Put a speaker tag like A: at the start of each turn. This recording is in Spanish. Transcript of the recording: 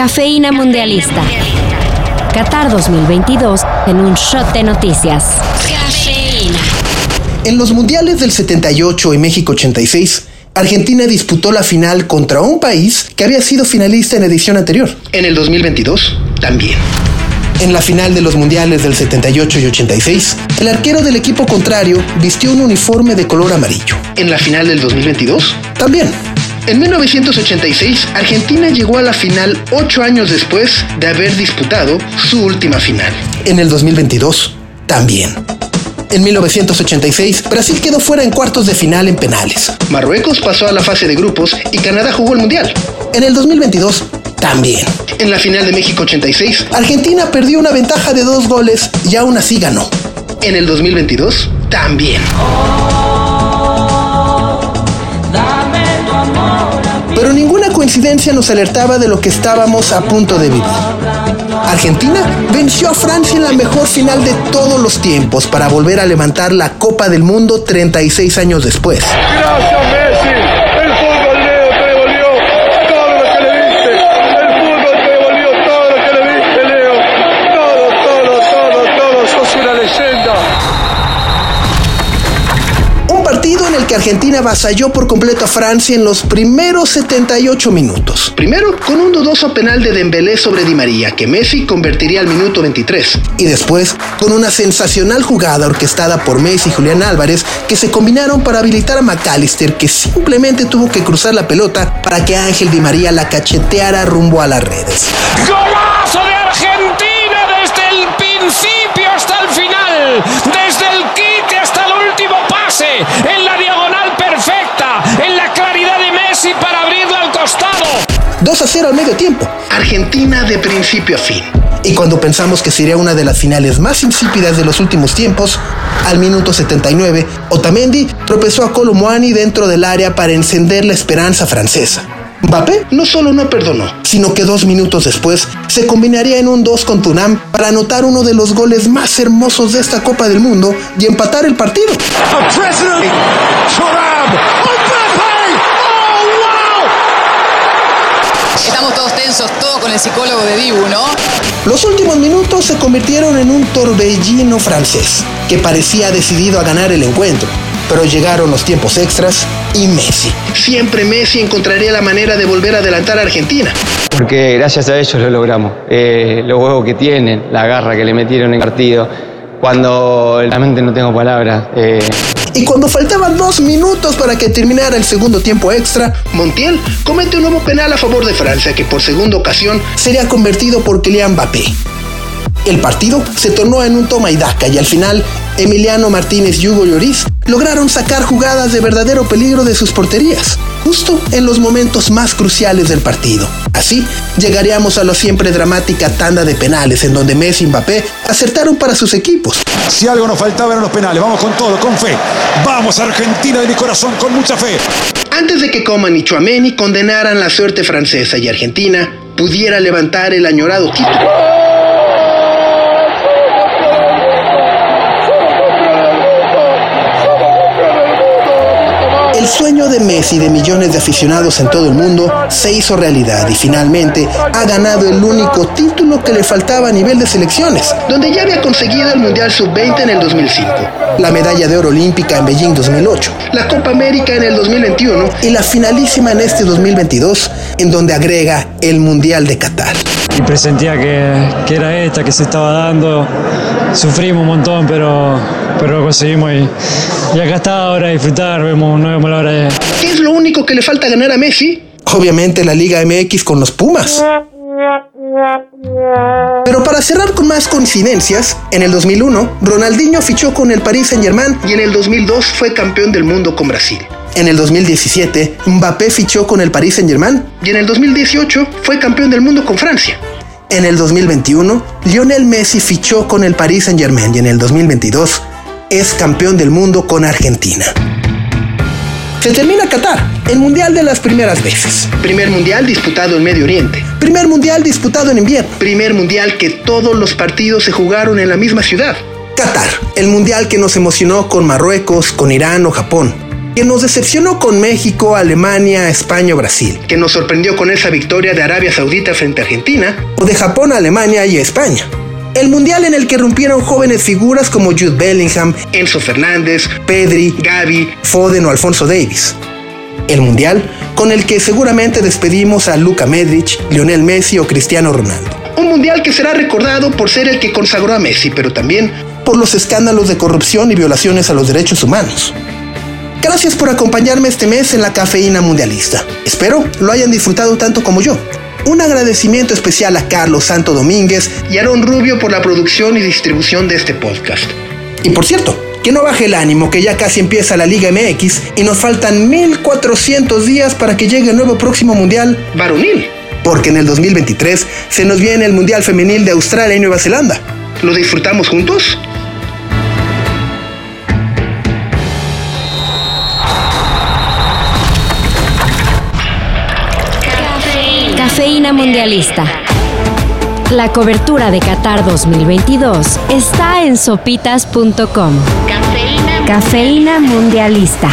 A: Cafeína Mundialista. Qatar 2022 en un shot de noticias. Cafeína.
B: En los mundiales del 78 y México 86, Argentina disputó la final contra un país que había sido finalista en edición anterior. En el 2022, también. En la final de los mundiales del 78 y 86, el arquero del equipo contrario vistió un uniforme de color amarillo. En la final del 2022, también. En 1986, Argentina llegó a la final ocho años después de haber disputado su última final. En el 2022, también. En 1986, Brasil quedó fuera en cuartos de final en penales. Marruecos pasó a la fase de grupos y Canadá jugó el Mundial. En el 2022, también. En la final de México 86, Argentina perdió una ventaja de dos goles y aún así ganó. En el 2022, también. Coincidencia nos alertaba de lo que estábamos a punto de vivir. Argentina venció a Francia en la mejor final de todos los tiempos para volver a levantar la Copa del Mundo 36 años después.
C: Gracias que
B: Argentina avasalló por completo a Francia en los primeros 78 minutos. Primero con un dudoso penal de Dembélé sobre Di María que Messi convertiría al minuto 23 y después con una sensacional jugada orquestada por Messi y Julián Álvarez que se combinaron para habilitar a McAllister que simplemente tuvo que cruzar la pelota para que Ángel Di María la cacheteara rumbo a las redes.
D: ¡Golazo de Argentina desde el principio hasta el final! Desde el quite hasta el último pase, en la diagonal perfecta, en la claridad de Messi para abrirla al costado.
B: 2 a 0 al medio tiempo. Argentina de principio a fin. Y cuando pensamos que sería una de las finales más insípidas de los últimos tiempos, al minuto 79, Otamendi tropezó a Colomboani dentro del área para encender la esperanza francesa. Mbappé no solo no perdonó, sino que dos minutos después se combinaría en un 2 con Tunam para anotar uno de los goles más hermosos de esta Copa del Mundo y empatar el partido.
E: Estamos todos tensos, todo con el psicólogo de Dibu, ¿no?
B: Los últimos minutos se convirtieron en un torbellino francés, que parecía decidido a ganar el encuentro. Pero llegaron los tiempos extras y Messi. Siempre Messi encontraría la manera de volver a adelantar a Argentina.
F: porque gracias a ellos lo logramos. Eh, los huevos que tienen, la garra que le metieron en el partido. Cuando realmente no tengo palabras. eh,
B: Y cuando faltaban dos minutos para que terminara el segundo tiempo extra, Montiel comete un nuevo penal a favor de Francia que por segunda ocasión sería convertido por Kylian Mbappé. El partido se tornó en un toma y daca y al final Emiliano Martínez y Hugo Lloris lograron sacar jugadas de verdadero peligro de sus porterías, justo en los momentos más cruciales del partido. Así llegaríamos a la siempre dramática tanda de penales en donde Messi y Mbappé acertaron para sus equipos.
G: Si algo nos faltaba eran los penales. Vamos con todo, con fe. Vamos Argentina de mi corazón, con mucha fe.
B: Antes de que Coman y Chouameni condenaran la suerte francesa y Argentina pudiera levantar el añorado título. El sueño de Messi y de millones de aficionados en todo el mundo se hizo realidad y finalmente ha ganado el único título que le faltaba a nivel de selecciones, donde ya había conseguido el Mundial Sub-20 en el 2005, la medalla de oro olímpica en Beijing 2008, la Copa América en el 2021 y la finalísima en este 2022, en donde agrega el Mundial de Qatar.
H: Y presentía que, que era esta, que se estaba dando. Sufrimos un montón, pero, pero lo conseguimos y, y acá está ahora a disfrutar, vemos, no vemos la hora de,
B: ¿Qué es lo único que le falta ganar a Messi? Obviamente la Liga MX con los Pumas. Pero para cerrar con más coincidencias, en el 2001, Ronaldinho fichó con el Paris Saint-Germain y en el 2002 fue campeón del mundo con Brasil. En el 2017, Mbappé fichó con el Paris Saint-Germain y en el 2018 fue campeón del mundo con Francia. En el 2021, Lionel Messi fichó con el Paris Saint-Germain y en el 2022 es campeón del mundo con Argentina. Se termina Qatar, el mundial de las primeras veces. Primer mundial disputado en Medio Oriente. Primer mundial disputado en invierno. Primer mundial que todos los partidos se jugaron en la misma ciudad. Qatar, el mundial que nos emocionó con Marruecos, con Irán o Japón. Que nos decepcionó con México, Alemania, España o Brasil, que nos sorprendió con esa victoria de Arabia Saudita frente a Argentina, o de Japón Alemania y España. El mundial en el que rompieron jóvenes figuras como Jude Bellingham, Enzo Fernández, Pedri, Gaby, Foden o Alfonso Davis. El mundial con el que seguramente despedimos a Luka Medric, Lionel Messi o Cristiano Ronaldo. Un mundial que será recordado por ser el que consagró a Messi, pero también por los escándalos de corrupción y violaciones a los derechos humanos. Gracias por acompañarme este mes en la Cafeína Mundialista. Espero lo hayan disfrutado tanto como yo. Un agradecimiento especial a Carlos Santo Domínguez y Aaron Rubio por la producción y distribución de este podcast. Y por cierto, que no baje el ánimo, que ya casi empieza la Liga MX y nos faltan 1400 días para que llegue el nuevo próximo Mundial varonil. Porque en el 2023 se nos viene el Mundial Femenil de Australia y Nueva Zelanda. ¿Lo disfrutamos juntos?
A: Cafeína Mundialista. La cobertura de Qatar 2022 está en sopitas.com. Cafeína Mundialista.